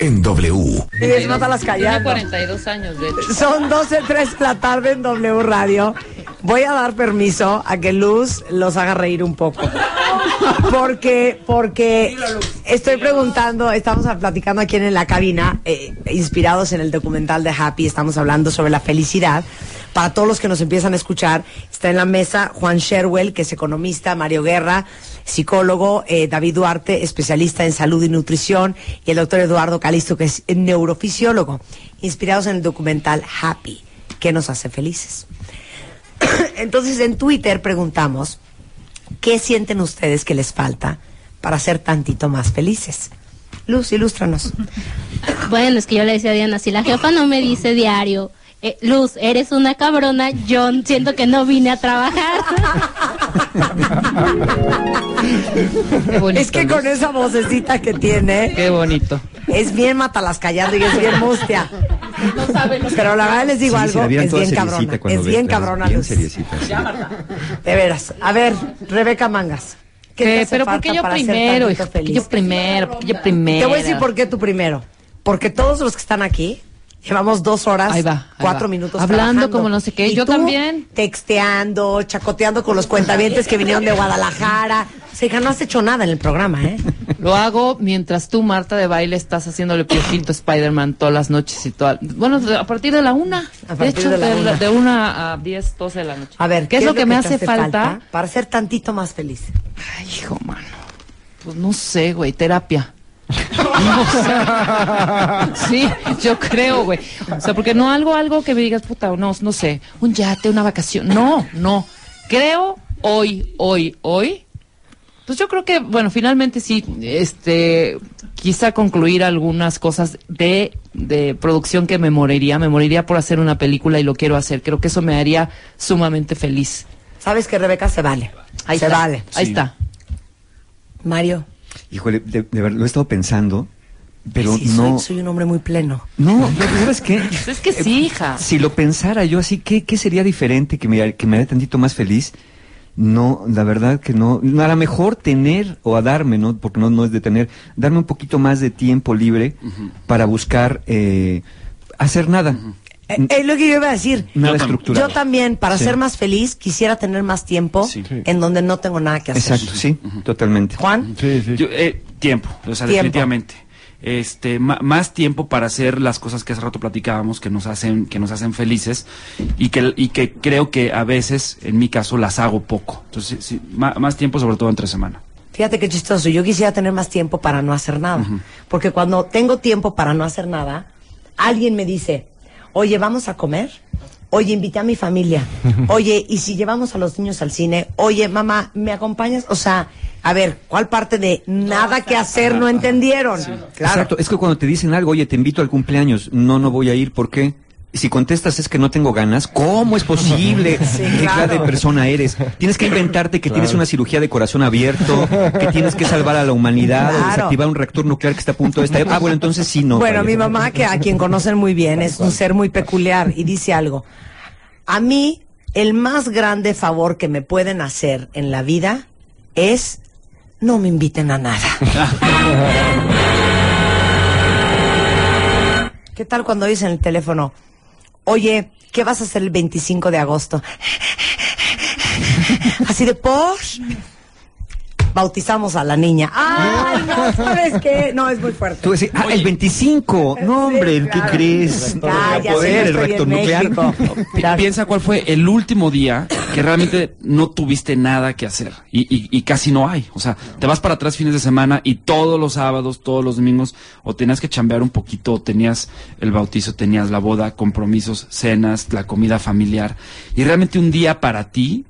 En W. Y nota las Tiene callando. 42 años, de hecho. Son 12, 3 de la tarde en W Radio. Voy a dar permiso a que Luz los haga reír un poco. Porque, porque estoy preguntando, estamos platicando aquí en la cabina, eh, inspirados en el documental de Happy, estamos hablando sobre la felicidad. Para todos los que nos empiezan a escuchar, está en la mesa Juan Sherwell, que es economista, Mario Guerra, psicólogo, eh, David Duarte, especialista en salud y nutrición, y el doctor Eduardo Calisto, que es neurofisiólogo, inspirados en el documental Happy, que nos hace felices. Entonces en Twitter preguntamos, ¿qué sienten ustedes que les falta para ser tantito más felices? Luz, ilústranos. Bueno, es que yo le decía a Diana, si la jefa no me dice diario, eh, Luz, eres una cabrona, yo siento que no vine a trabajar. Bonito, Es que con esa vocecita que tiene, Qué bonito. es bien matalas callando y es bien mustia. Pero la verdad les digo Sí, algo, es bien cabrona. Es bien cabrona, bien Luz. seriecita, sí. De veras. A ver, Rebeca Mangas. ¿Qué te Eh, hace pero ¿por falta qué yo para ser primero? tantito hija? ¿Por qué feliz? yo primero? ¿Por qué yo primero? Te voy a decir por qué tú primero. Porque todos los que están aquí llevamos dos horas, Ahí va, ahí cuatro va. minutos Hablando trabajando. como no sé qué, Y yo tú también. Texteando, chacoteando con los cuentavientes que vinieron de Guadalajara. O sea, hija, no has hecho nada en el programa, ¿eh? Lo hago mientras tú, Marta de baile, estás haciéndole piojito a Spider-Man todas las noches y todas. Bueno, a partir de la una. A de hecho, de la una. de una a 10, 12 de la noche. A ver, ¿qué, es lo que, me hace falta? para ser tantito más feliz? Ay, hijo, mano. Pues no sé, güey, terapia. Sí, yo creo, güey. O sea, porque no algo, algo que me digas, puta, no, no sé, un yate, una vacación. No, no. Creo hoy, hoy, hoy. Pues yo creo que, bueno, finalmente sí, este, quizá concluir algunas cosas de, de producción que me moriría. Me moriría por hacer una película y lo quiero hacer. Creo que eso me haría sumamente feliz. Sabes que Rebeca se vale. Ahí se está. vale. Ahí Sí. está. Mario. Híjole, de, de verdad, lo he estado pensando, pero sí, no... Soy, soy un hombre muy pleno. No, ¿sabes qué? Pues es que sí, hija. Si lo pensara yo así, ¿qué, qué sería diferente que me, que me haría tantito más feliz? No, la verdad que no. A lo mejor tener o a darme, ¿no? Porque no, no es de tener, darme un poquito más de tiempo libre para buscar eh, hacer nada. Eh, Es lo que yo iba a decir. Nada Yo tam- estructurado. Yo también, para Sí. ser más feliz, quisiera tener más tiempo Sí. en donde no tengo nada que hacer. Exacto, sí, totalmente. Juan, Yo, eh, tiempo, o sea, Tiempo. definitivamente. Este, más tiempo para hacer las cosas que hace rato platicábamos que nos hacen, que nos hacen felices y que, y que creo que a veces, en mi caso, las hago poco. Entonces, sí, más tiempo, sobre todo entre semana. fíjate qué chistoso. Yo quisiera tener más tiempo para no hacer nada. Porque cuando tengo tiempo para no hacer nada, alguien me dice, oye, vamos a comer. Oye, invité a mi familia. Oye, ¿y si llevamos a los niños al cine? Oye, mamá, ¿me acompañas? O sea, a ver, ¿cuál parte de nada que hacer no entendieron? Claro. Exacto, es que cuando te dicen algo, oye, te invito al cumpleaños, no, no voy a ir, ¿por qué? Si contestas es que no tengo ganas, ¿cómo es posible? Sí, ¿Qué claro. clase de persona eres? Tienes que inventarte que tienes una cirugía de corazón abierto, que tienes que salvar a la humanidad o desactivar un reactor nuclear que está a punto de estallar. Ah, bueno, entonces sí, no. Bueno, mi mamá, que a quien conocen muy bien, es un ser muy peculiar y dice algo. A mí, el más grande favor que me pueden hacer en la vida es no me inviten a nada. ¿Qué tal cuando dices en el teléfono, oye, ¿qué vas a hacer el 25 de agosto? Así de por. Bautizamos a la niña. ¡Ay, no! ¿Sabes qué? No, es muy fuerte. Tú decís, ah, el 25. No, hombre, Sí, ¿qué crees? Cállate, poder, no el reactor nuclear. Claro. Piensa cuál fue el último día que realmente no tuviste nada que hacer y, y- y casi no hay. O sea, te vas para atrás fines de semana y todos los sábados, todos los domingos, o tenías que chambear un poquito, o tenías el bautizo, tenías la boda, compromisos, cenas, la comida familiar. Y realmente un día para ti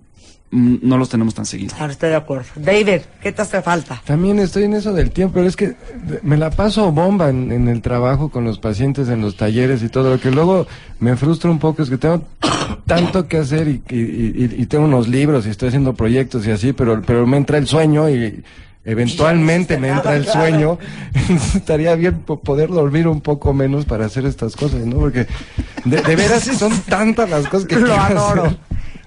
no los tenemos tan seguidos. Claro, estoy de acuerdo. David, ¿qué te hace falta? También estoy en eso del tiempo, pero es que me la paso bomba en, en el trabajo con los pacientes, en los talleres y todo. Lo que luego me frustra un poco es que tengo tanto que hacer y, y- y- y tengo unos libros y estoy haciendo proyectos y así, pero, pero me entra el sueño y eventualmente me entra el sueño. Estaría bien po- poder dormir un poco menos para hacer estas cosas, ¿no? Porque de, de veras son tantas las cosas que Lo quiero adoro. hacer.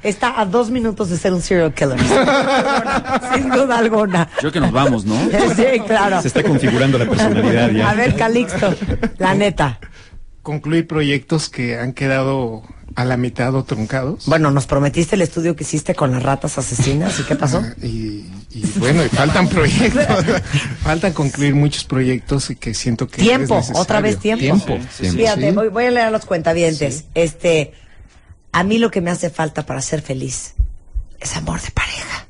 Está a dos minutos de ser un serial killer. Sin duda alguna. Creo que nos vamos, ¿no? Sí, claro. Se está configurando la personalidad ya. A ver, Calixto, la neta. concluir proyectos que han quedado a la mitad o truncados. Bueno, nos prometiste el estudio que hiciste con las ratas asesinas. ¿Y qué pasó? Ah, Y, y bueno, y faltan proyectos. faltan concluir muchos proyectos y que siento que Tiempo, es otra vez tiempo. Tiempo. Sí, sí. Fíjate, Sí. voy, voy a leer a los cuentavientes. Este, a mí lo que me hace falta para ser feliz es amor de pareja.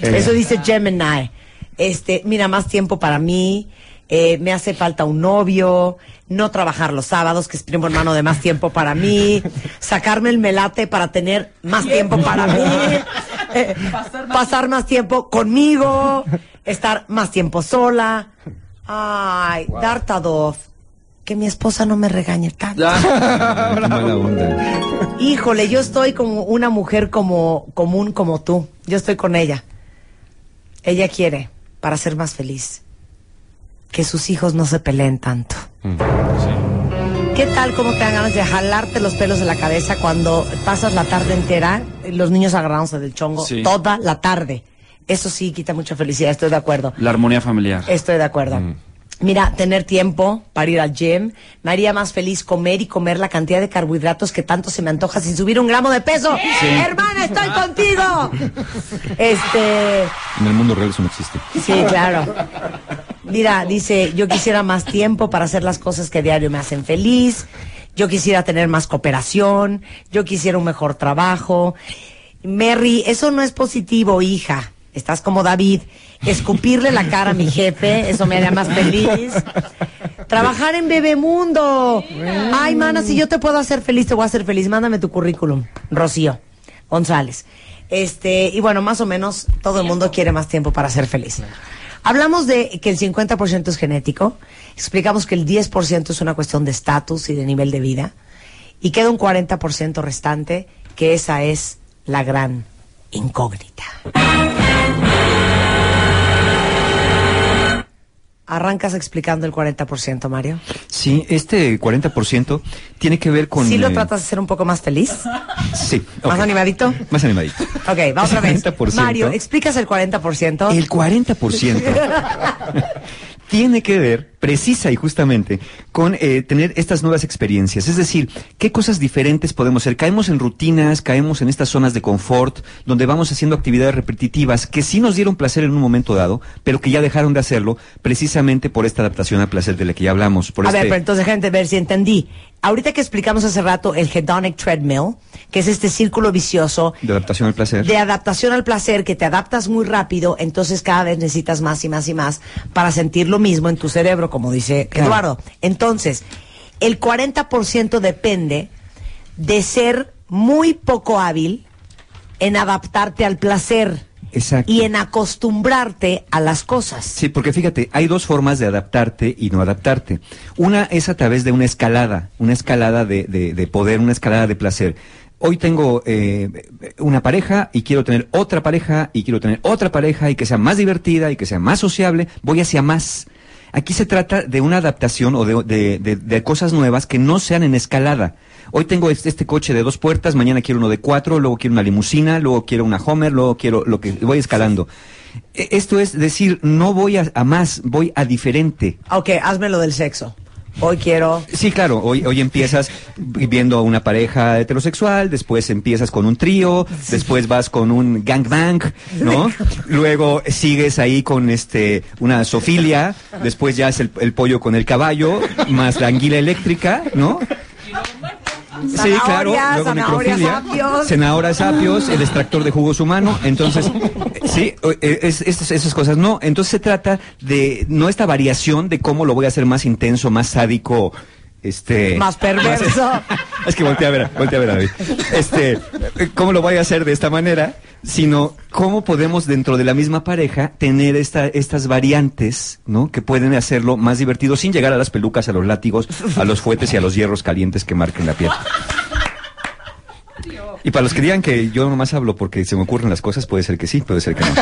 Eso dice Gemini. Este, mira, más tiempo para mí. eh, me hace falta un novio, no trabajar los sábados, que es primo hermano de más tiempo para mí, sacarme el melate para tener más tiempo para mí, eh, pasar más tiempo conmigo, estar más tiempo sola. Ay, Dartadov, que mi esposa no me regañe tanto. Híjole, yo estoy como una mujer como común como tú. Yo estoy con ella. Ella quiere, para ser más feliz, que sus hijos no se peleen tanto. ¿Qué tal cómo te dan ganas de jalarte los pelos de la cabeza cuando pasas la tarde entera, los niños agarrándose del chongo, Sí. toda la tarde? Eso sí quita mucha felicidad, estoy de acuerdo. La armonía familiar. Estoy de acuerdo. Mira, tener tiempo para ir al gym me haría más feliz comer y comer la cantidad de carbohidratos que tanto se me antoja sin subir un gramo de peso. Hermana, estoy contigo. Este, En el mundo real eso no existe. sí, claro. Mira, dice, yo quisiera más tiempo para hacer las cosas que diario me hacen feliz. Yo quisiera tener más cooperación. Yo quisiera un mejor trabajo. Mary, eso no es positivo, hija. Estás como David. Escupirle la cara a mi jefe, eso me haría más feliz. Trabajar en Bebemundo. Ay, mana, si yo te puedo hacer feliz, te voy a hacer feliz. Mándame tu currículum. Rocío González. Este, y bueno, más o menos todo el mundo quiere más tiempo para ser feliz. Hablamos de que el 50% es genético, explicamos que el 10% es una cuestión de estatus y de nivel de vida, y queda un 40% restante, que esa es la gran incógnita. Arrancas explicando el 40%, Mario. Sí, este 40% tiene que ver con... ¿Sí lo eh, tratas de ser un poco más feliz? Sí. ¿Más animadito? Más animadito. Ok, vamos vez. 40%. Mario, ¿explicas el 40%? El 40% tiene que ver precisa y justamente con eh, tener estas nuevas experiencias. Es decir, qué cosas diferentes podemos hacer. Caemos en rutinas, caemos en estas zonas de confort, donde vamos haciendo actividades repetitivas que sí nos dieron placer en un momento dado, pero que ya dejaron de hacerlo precisamente por esta adaptación al placer de la que ya hablamos. Por A este, ver, pero entonces, gente, ver si entendí. Ahorita que explicamos hace rato el hedonic treadmill, que es este círculo vicioso De adaptación al placer. de adaptación al placer, que te adaptas muy rápido, entonces cada vez necesitas más y más y más para sentir lo mismo en tu cerebro, como dice Claro. Eduardo. Entonces, el 40% depende de ser muy poco hábil en adaptarte al placer Exacto. y en acostumbrarte a las cosas. Sí, porque fíjate, hay dos formas de adaptarte y no adaptarte. Una es a través de una escalada, una escalada de, de- de poder, una escalada de placer. Hoy tengo eh, una pareja y quiero tener otra pareja y quiero tener otra pareja y que sea más divertida y que sea más sociable, voy hacia más. Aquí se trata de una adaptación o de, de- de- de cosas nuevas que no sean en escalada. Hoy tengo este, este coche de dos puertas, mañana quiero uno de cuatro, luego quiero una limusina, luego quiero una Homer, luego quiero lo que voy escalando. E- Esto es decir, no voy a, a más, voy a diferente. Ok, hazme lo del sexo. Hoy quiero... Sí, claro, hoy, hoy empiezas viendo a una pareja heterosexual, después empiezas con un trío, después vas con un gangbang, ¿no? Luego sigues ahí con este una sofilia, después ya es el, el pollo con el caballo, más la anguila eléctrica, ¿no? Sí, claro, luego zanahorias, necrofilia, apios. cenahorias apios, el extractor de jugos humano, entonces, eh, sí, eh, es- es- esas cosas no, entonces se trata de, no esta variación de cómo lo voy a hacer más intenso, más sádico, este... Más perverso. es que volteé a ver, volteé a ver a David. Este, ¿cómo lo voy a hacer de esta manera? sino cómo podemos dentro de la misma pareja tener esta, estas variantes, ¿no? Que pueden hacerlo más divertido sin llegar a las pelucas, a los látigos, a los fuetes y a los hierros calientes que marquen la piel. Y para los que digan que yo nomás hablo porque se me ocurren las cosas, puede ser que sí, puede ser que no.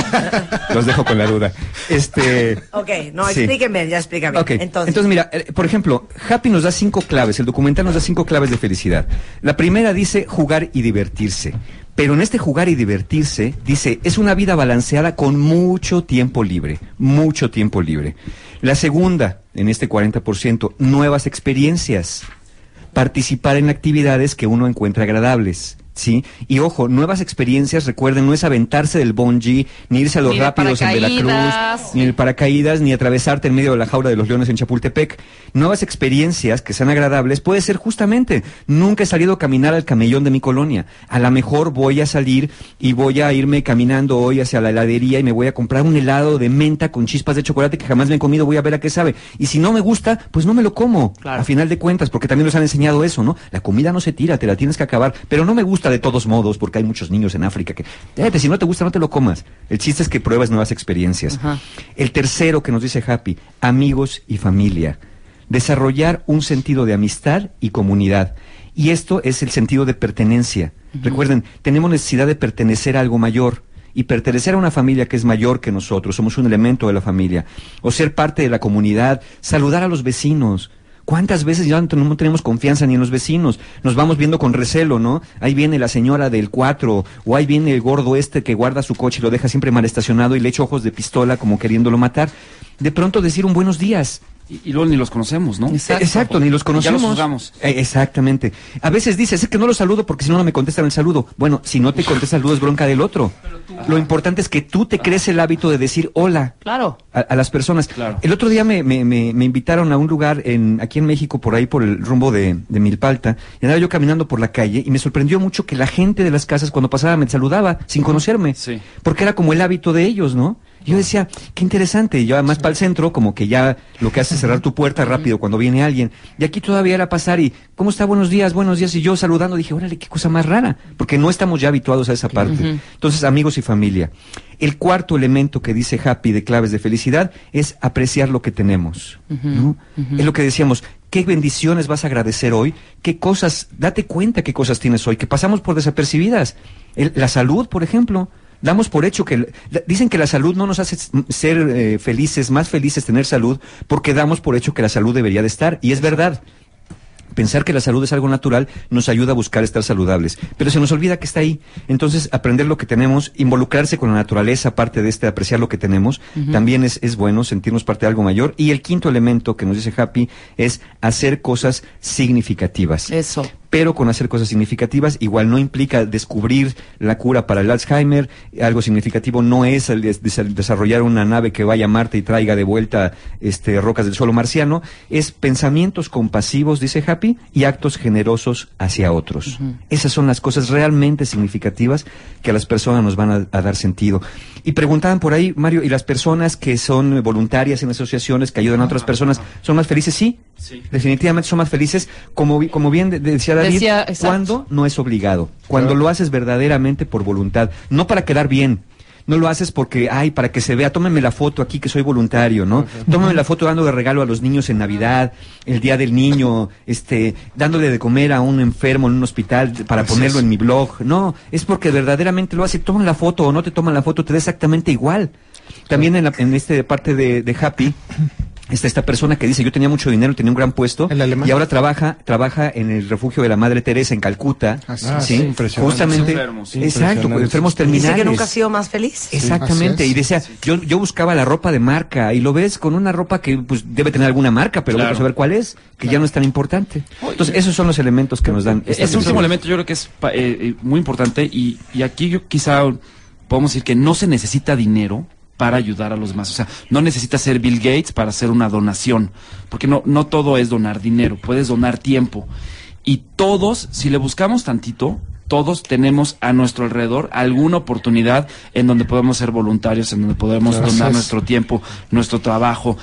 Los dejo con la duda. Este. Ok, no, Sí. explíqueme, ya explícame. Entonces, mira, eh, por ejemplo, Happy nos da cinco claves, el documental nos da cinco claves de felicidad. La primera dice jugar y divertirse, pero en este jugar y divertirse dice es una vida balanceada con mucho tiempo libre, mucho tiempo libre. La segunda, en este 40%, nuevas experiencias, participar en actividades que uno encuentra agradables. ¿Sí? Y ojo, nuevas experiencias, recuerden, no es aventarse del bungee, ni irse a los Ni rápidos en Veracruz, ni el paracaídas, ni atravesarte en medio de la jaula de los leones en Chapultepec. Nuevas experiencias que sean agradables puede ser justamente, nunca he salido a caminar al camellón de mi colonia. A lo mejor voy a salir y voy a irme caminando hoy hacia la heladería y me voy a comprar un helado de menta con chispas de chocolate que jamás me he comido, voy a ver a qué sabe. Y si no me gusta, pues no me lo como. Claro. A final de cuentas, porque también nos han enseñado eso, ¿no? La comida no se tira, te la tienes que acabar. Pero no me gusta de todos modos, porque hay muchos niños en África que, "Fíjate, si no te gusta, no te lo comas. El chiste es que pruebas nuevas experiencias. Ajá. El tercero que nos dice Happy, amigos y familia. Desarrollar un sentido de amistad y comunidad. Y esto es el sentido de pertenencia. Recuerden, tenemos necesidad de pertenecer a algo mayor. Y pertenecer a una familia que es mayor que nosotros, somos un elemento de la familia. O ser parte de la comunidad, saludar a los vecinos. ¿Cuántas veces ya no ten- no tenemos confianza ni en los vecinos? Nos vamos viendo con recelo, ¿no? Ahí viene la señora del 4, o ahí viene el gordo este que guarda su coche y lo deja siempre mal estacionado y le echa ojos de pistola como queriéndolo matar. De pronto decir un buenos días. Y, y luego ni los conocemos, ¿no? Exacto, Exacto, ni los Ya conocemos. los juzgamos. Eh, exactamente. A veces dices, es que no los saludo porque si no, no me contestan el saludo. Bueno, si no te contesta el saludo es bronca del otro. Lo importante es que tú te crees el hábito de decir hola Claro. a, a las personas. Claro. El otro día me, me, me, me invitaron a un lugar en, aquí en México, por ahí por el rumbo de, de Milpalta, y andaba yo caminando por la calle y me sorprendió mucho que la gente de las casas cuando pasaba me saludaba sin conocerme. Sí. Porque era como el hábito de ellos, ¿no? Yo decía, qué interesante. Y yo además para el centro, como que ya lo que hace es cerrar tu puerta rápido cuando viene alguien. Y aquí todavía era pasar y, ¿cómo está? Buenos días, buenos días. Y yo saludando dije, órale, qué cosa más rara. Porque no estamos ya habituados a esa parte. Entonces, amigos y familia. El cuarto elemento que dice Happy de claves de felicidad es apreciar lo que tenemos. ¿no? Es lo que decíamos, qué bendiciones vas a agradecer hoy, qué cosas, date cuenta qué cosas tienes hoy, que pasamos por desapercibidas. El- la salud, por ejemplo. Damos por hecho que, dicen que la salud no nos hace ser eh, felices, más felices tener salud, porque damos por hecho que la salud debería de estar. Y es verdad. Pensar que la salud es algo natural nos ayuda a buscar estar saludables, pero se nos olvida que está ahí. Entonces, aprender lo que tenemos, involucrarse con la naturaleza, parte de este apreciar lo que tenemos, también es, es bueno sentirnos parte de algo mayor. Y el quinto elemento que nos dice Happy es hacer cosas significativas. Eso. Pero con hacer cosas significativas igual no implica descubrir la cura para el Alzheimer. Algo significativo no es el des- des- desarrollar una nave que vaya a Marte y traiga de vuelta este, rocas del suelo marciano. Es pensamientos compasivos, dice Happy, y actos generosos hacia otros. Esas son las cosas realmente significativas que a las personas nos van a, a dar sentido. Y preguntaban por ahí, Mario, ¿y las personas que son voluntarias en asociaciones que ayudan a otras personas son más felices? Sí, Sí. definitivamente son más felices. Como, como bien de- decía David, Decía, exacto. cuando no es obligado, cuando lo haces verdaderamente por voluntad, no para quedar bien. No lo haces porque, ay, para que se vea, tómenme la foto aquí que soy voluntario, ¿no? Tómenme la foto dando de regalo a los niños en Navidad, el Día del Niño, este, dándole de comer a un enfermo en un hospital para Así ponerlo es. en mi blog. No, es porque verdaderamente lo hace. Toman la foto o no te toman la foto, te da exactamente igual. También en, la, en este parte de, de Happy, está esta persona que dice, yo tenía mucho dinero, tenía un gran puesto, El alemán. y ahora trabaja, trabaja en el refugio de la Madre Teresa en Calcuta. Así Ah, sí, impresionante. Justamente, Enfermos, sí. exacto, enfermos Dice terminales. que nunca ha sido más feliz. Exactamente, y decía, yo, yo buscaba la ropa de marca y lo ves con una ropa que pues debe tener alguna marca, pero Claro. vamos a ver cuál es, que ya no es tan importante. Entonces, esos son los elementos que nos dan. esta Ese último felicidad. elemento yo creo que es pa- eh, eh, muy importante y, y aquí yo quizá podemos decir que no se necesita dinero para ayudar a los demás. O sea, no necesitas ser Bill Gates para hacer una donación, porque no, no todo es donar dinero, puedes donar tiempo. Y todos, si le buscamos tantito, todos tenemos a nuestro alrededor alguna oportunidad en donde podemos ser voluntarios, en donde podemos Así donar es. nuestro tiempo, nuestro trabajo.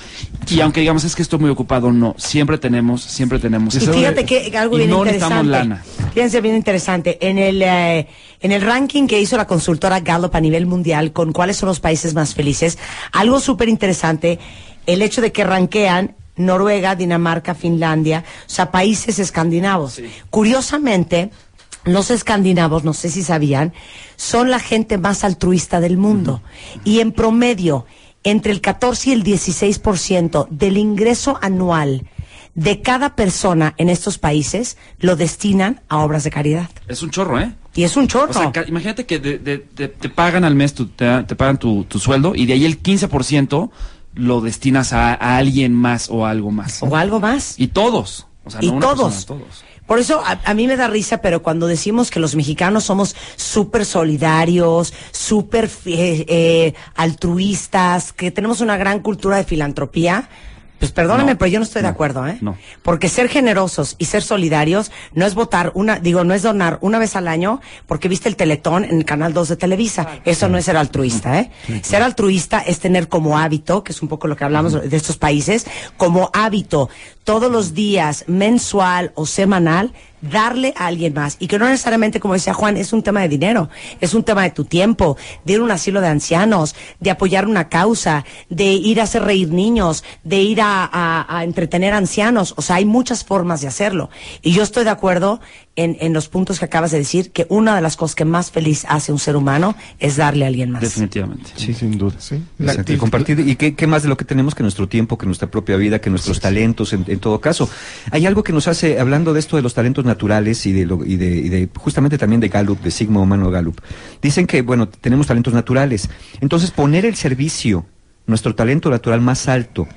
Y aunque digamos es que estoy muy ocupado, no, siempre tenemos, siempre tenemos. Y fíjate que algo Y bien no necesitamos interesante. lana. Fíjense bien interesante. En el, eh, en el ranking que hizo la consultora Gallup a nivel mundial con cuáles son los países más felices, algo súper interesante, el hecho de que ranquean Noruega, Dinamarca, Finlandia, o sea, países escandinavos. Curiosamente, los escandinavos, no sé si sabían, son la gente más altruista del mundo. Y en promedio, entre el 14 y el 16% del ingreso anual de cada persona en estos países lo destinan a obras de caridad. Es un chorro, ¿eh? Y es un chorro. O sea, ca- imagínate que de- de- de- te pagan al mes, tu- te, pagan tu, tu sueldo y de ahí el 15% lo destinas a, a alguien más o a algo más. o algo más. Y todos. O sea, y no una todos. persona, todos. Por eso a, mí me da risa, pero cuando decimos que los mexicanos somos súper solidarios, súper eh, eh, altruistas, que tenemos una gran cultura de filantropía, pues perdóname, No, pero yo no estoy de acuerdo, ¿eh? no. Porque ser generosos y ser solidarios no es votar una, digo, no es donar una vez al año porque viste el Teletón en el canal 2 de Televisa. Eso no es ser altruista, ¿eh? Ser altruista es tener como hábito, que es un poco lo que hablamos de estos países, como hábito todos los días, mensual o semanal, darle a alguien más. Y que no necesariamente, como decía Juan, es un tema de dinero, es un tema de tu tiempo, de ir a un asilo de ancianos, de apoyar una causa, de ir a hacer reír niños, de ir a, a- a entretener ancianos. O sea, hay muchas formas de hacerlo. Y yo estoy de acuerdo en, en los puntos que acabas de decir, que una de las cosas que más feliz hace un ser humano es darle a alguien más. Definitivamente. Sí, sin duda. Sí. La- Exacto, y y- compartir. ¿Y qué, qué más de lo que tenemos que nuestro tiempo, que nuestra propia vida, que nuestros talentos, en, en todo caso? Hay algo que nos hace, hablando de esto de los talentos naturales y de, lo- y de, y de justamente también de Gallup, de Sigma Humano Gallup, dicen que, bueno, tenemos talentos naturales. Entonces, poner el servicio, nuestro talento natural más alto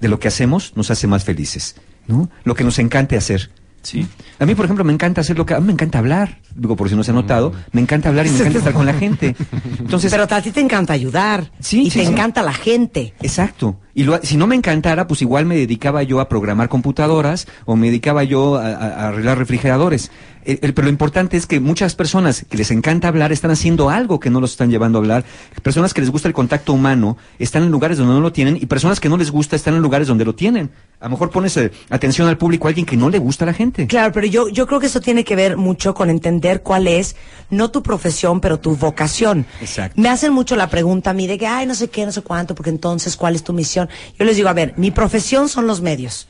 de lo que hacemos, nos hace más felices, ¿no? Lo que nos encante hacer. Sí. A mí, por ejemplo, me encanta hacer lo que... A mí me encanta hablar. Digo, por si no se ha notado, me encanta hablar y me encanta estar con la gente. Entonces, Pero a ti te encanta ayudar. Sí, y sí, te sí. encanta la gente. Exacto. Y lo- si no me encantara, pues igual me dedicaba yo a programar computadoras o me dedicaba yo a, arreglar refrigeradores. El- el- pero lo importante es que muchas personas que les encanta hablar están haciendo algo que no los están llevando a hablar. Personas que les gusta el contacto humano están en lugares donde no lo tienen y personas que no les gusta están en lugares donde lo tienen. A lo mejor pones eh, atención al público a alguien que no le gusta a la gente. Claro, pero yo, yo creo que eso tiene que ver mucho con entender cuál es, no tu profesión, pero tu vocación. Exacto. Me hacen mucho la pregunta a mí de que, ay, no sé qué, no sé cuánto, porque entonces, ¿cuál es tu misión? Yo les digo, a ver, mi profesión son los medios.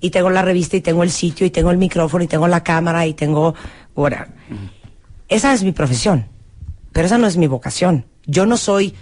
Y tengo la revista, y tengo el sitio, y tengo el micrófono, y tengo la cámara, y tengo... Esa es mi profesión, pero esa no es mi vocación. Yo no soy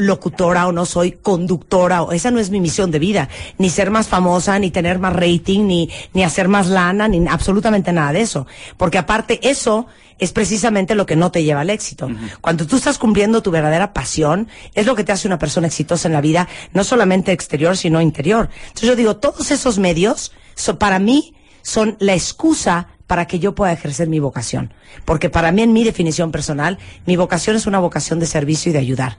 locutora o no soy conductora, o esa no es mi misión de vida, ni ser más famosa, ni tener más rating, ni, ni hacer más lana, ni absolutamente nada de eso. Porque aparte eso es precisamente lo que no te lleva al éxito. Cuando tú estás cumpliendo tu verdadera pasión, es lo que te hace una persona exitosa en la vida, no solamente exterior, sino interior. Entonces yo digo, todos esos medios, so- para mí, son la excusa para que yo pueda ejercer mi vocación. Porque para mí, en mi definición personal, mi vocación es una vocación de servicio y de ayudar.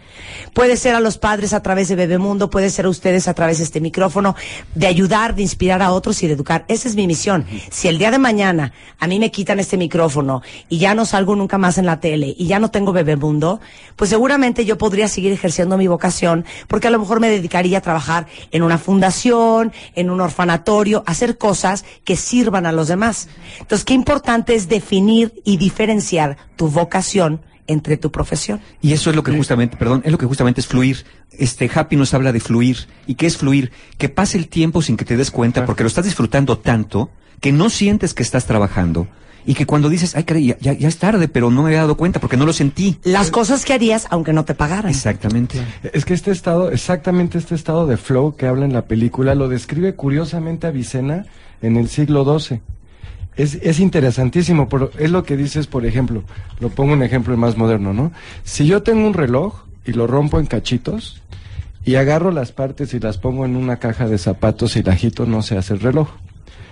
Puede ser a los padres a través de Bebemundo, puede ser a ustedes a través de este micrófono, de ayudar, de inspirar a otros y de educar. Esa es mi misión. Si el día de mañana a mí me quitan este micrófono y ya no salgo nunca más en la tele y ya no tengo Bebemundo, pues seguramente yo podría seguir ejerciendo mi vocación porque a lo mejor me dedicaría a trabajar en una fundación, en un orfanatorio, hacer cosas que sirvan a los demás. Entonces, qué importante es definir y diferenciar tu vocación entre tu profesión. Y eso es lo que justamente, perdón, es lo que justamente es fluir. Este Happy nos habla de fluir. ¿Y qué es fluir? Que pase el tiempo sin que te des cuenta, porque lo estás disfrutando tanto que no sientes que estás trabajando. Y que cuando dices, ay, caray, ya, ya- ya es tarde, pero no me había dado cuenta porque no lo sentí. Las cosas que harías aunque no te pagaran. Exactamente. Es que este estado, exactamente este estado de flow que habla en la película, lo describe curiosamente Avicena en el siglo XII. Es, es interesantísimo, pero es lo que dices, por ejemplo, lo pongo un ejemplo más moderno, ¿no? Si yo tengo un reloj y lo rompo en cachitos y agarro las partes y las pongo en una caja de zapatos y la no se hace el reloj.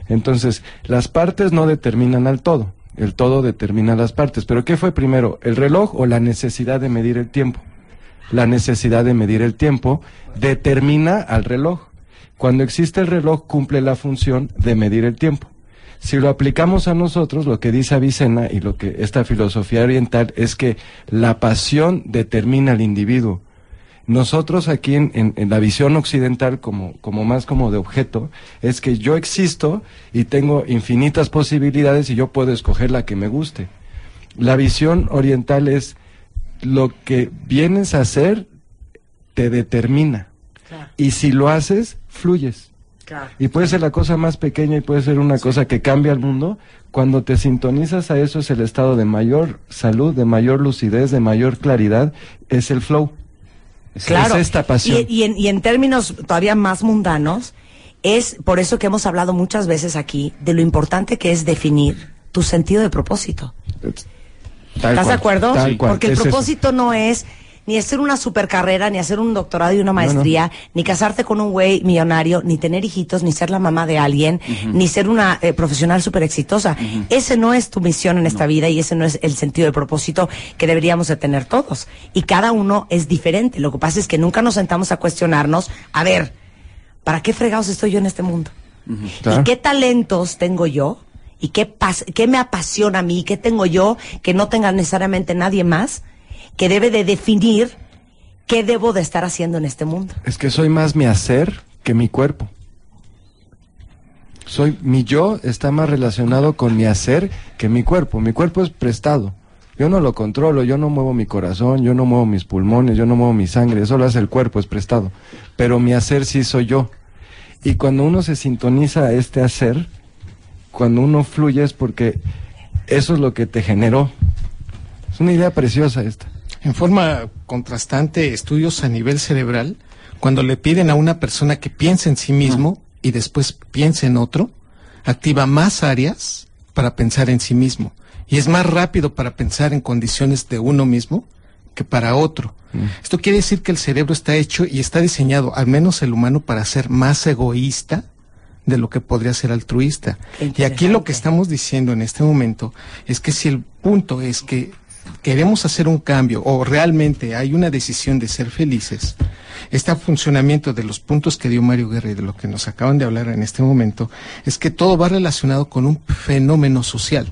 Entonces, las partes no determinan al todo, el todo determina las partes. Pero ¿qué fue primero, el reloj o la necesidad de medir el tiempo? La necesidad de medir el tiempo determina al reloj. Cuando existe el reloj cumple la función de medir el tiempo. Si lo aplicamos a nosotros, lo que dice Avicena y lo que esta filosofía oriental es que la pasión determina al individuo. Nosotros aquí en, en- en la visión occidental, como, como más como de objeto, es que yo existo y tengo infinitas posibilidades y yo puedo escoger la que me guste. La visión oriental es lo que vienes a hacer te determina. Y si lo haces, fluyes. Y puede ser la cosa más pequeña y puede ser una cosa que cambia el mundo. Cuando te sintonizas a eso es el estado de mayor salud, de mayor lucidez, de mayor claridad, es el flow. Es- Claro. Es esta pasión. Y, y en, y en términos todavía más mundanos, es por eso que hemos hablado muchas veces aquí de lo importante que es definir tu sentido de propósito. Tal ¿Estás de acuerdo? tal cual, Porque el es eso. propósito no es ni hacer una supercarrera, ni hacer un doctorado y una maestría, ni casarte con un güey millonario, ni tener hijitos, ni ser la mamá de alguien, ni ser una eh, profesional súper exitosa. Ese no es tu misión en esta vida y ese no es el sentido de propósito que deberíamos de tener todos. Y cada uno es diferente. Lo que pasa es que nunca nos sentamos a cuestionarnos, a ver, ¿para qué fregados estoy yo en este mundo? Claro. ¿Y qué talentos tengo yo? ¿Y qué, pas- qué me apasiona a mí? ¿Qué tengo yo que no tenga necesariamente nadie más que debe de definir qué debo de estar haciendo en este mundo? Es que soy más mi hacer que mi cuerpo. Soy mi yo está más relacionado con mi hacer que mi cuerpo. Mi cuerpo es prestado. Yo no lo controlo, yo no muevo mi corazón, yo no muevo mis pulmones, yo no muevo mi sangre, eso lo hace el cuerpo, es prestado. Pero mi hacer sí soy yo. Y cuando uno se sintoniza a este hacer, cuando uno fluye es porque eso es lo que te generó. Es una idea preciosa esta. En forma contrastante, estudios a nivel cerebral, cuando le piden a una persona que piense en sí mismo y después piense en otro, activa más áreas para pensar en sí mismo. Y es más rápido para pensar en condiciones de uno mismo que para otro. Esto quiere decir que el cerebro está hecho y está diseñado, al menos el humano, para ser más egoísta de lo que podría ser altruista. Y aquí lo que estamos diciendo en este momento es que si el punto es que queremos hacer un cambio o realmente hay una decisión de ser felices, este funcionamiento de los puntos que dio Mario Guerra y de lo que nos acaban de hablar en este momento, es que todo va relacionado con un fenómeno social.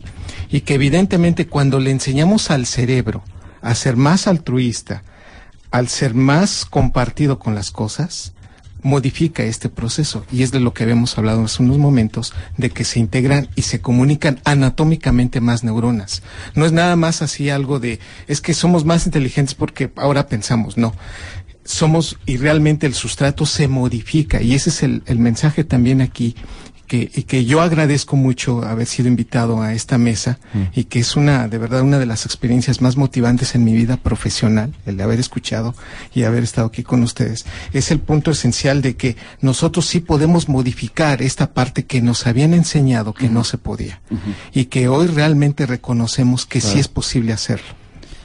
Y que evidentemente cuando le enseñamos al cerebro a ser más altruista, al ser más compartido con las cosas, modifica este proceso. Y es de lo que habíamos hablado hace unos momentos, de que se integran y se comunican anatómicamente más neuronas. No es nada más así algo de, es que somos más inteligentes porque ahora pensamos, no. Somos, y realmente el sustrato se modifica. Y ese es el, el mensaje también aquí. Que, y que yo agradezco mucho haber sido invitado a esta mesa y que es una, de verdad, una de las experiencias más motivantes en mi vida profesional, el de haber escuchado y haber estado aquí con ustedes. Es el punto esencial de que nosotros sí podemos modificar esta parte que nos habían enseñado que no se podía y que hoy realmente reconocemos que sí es posible hacerlo.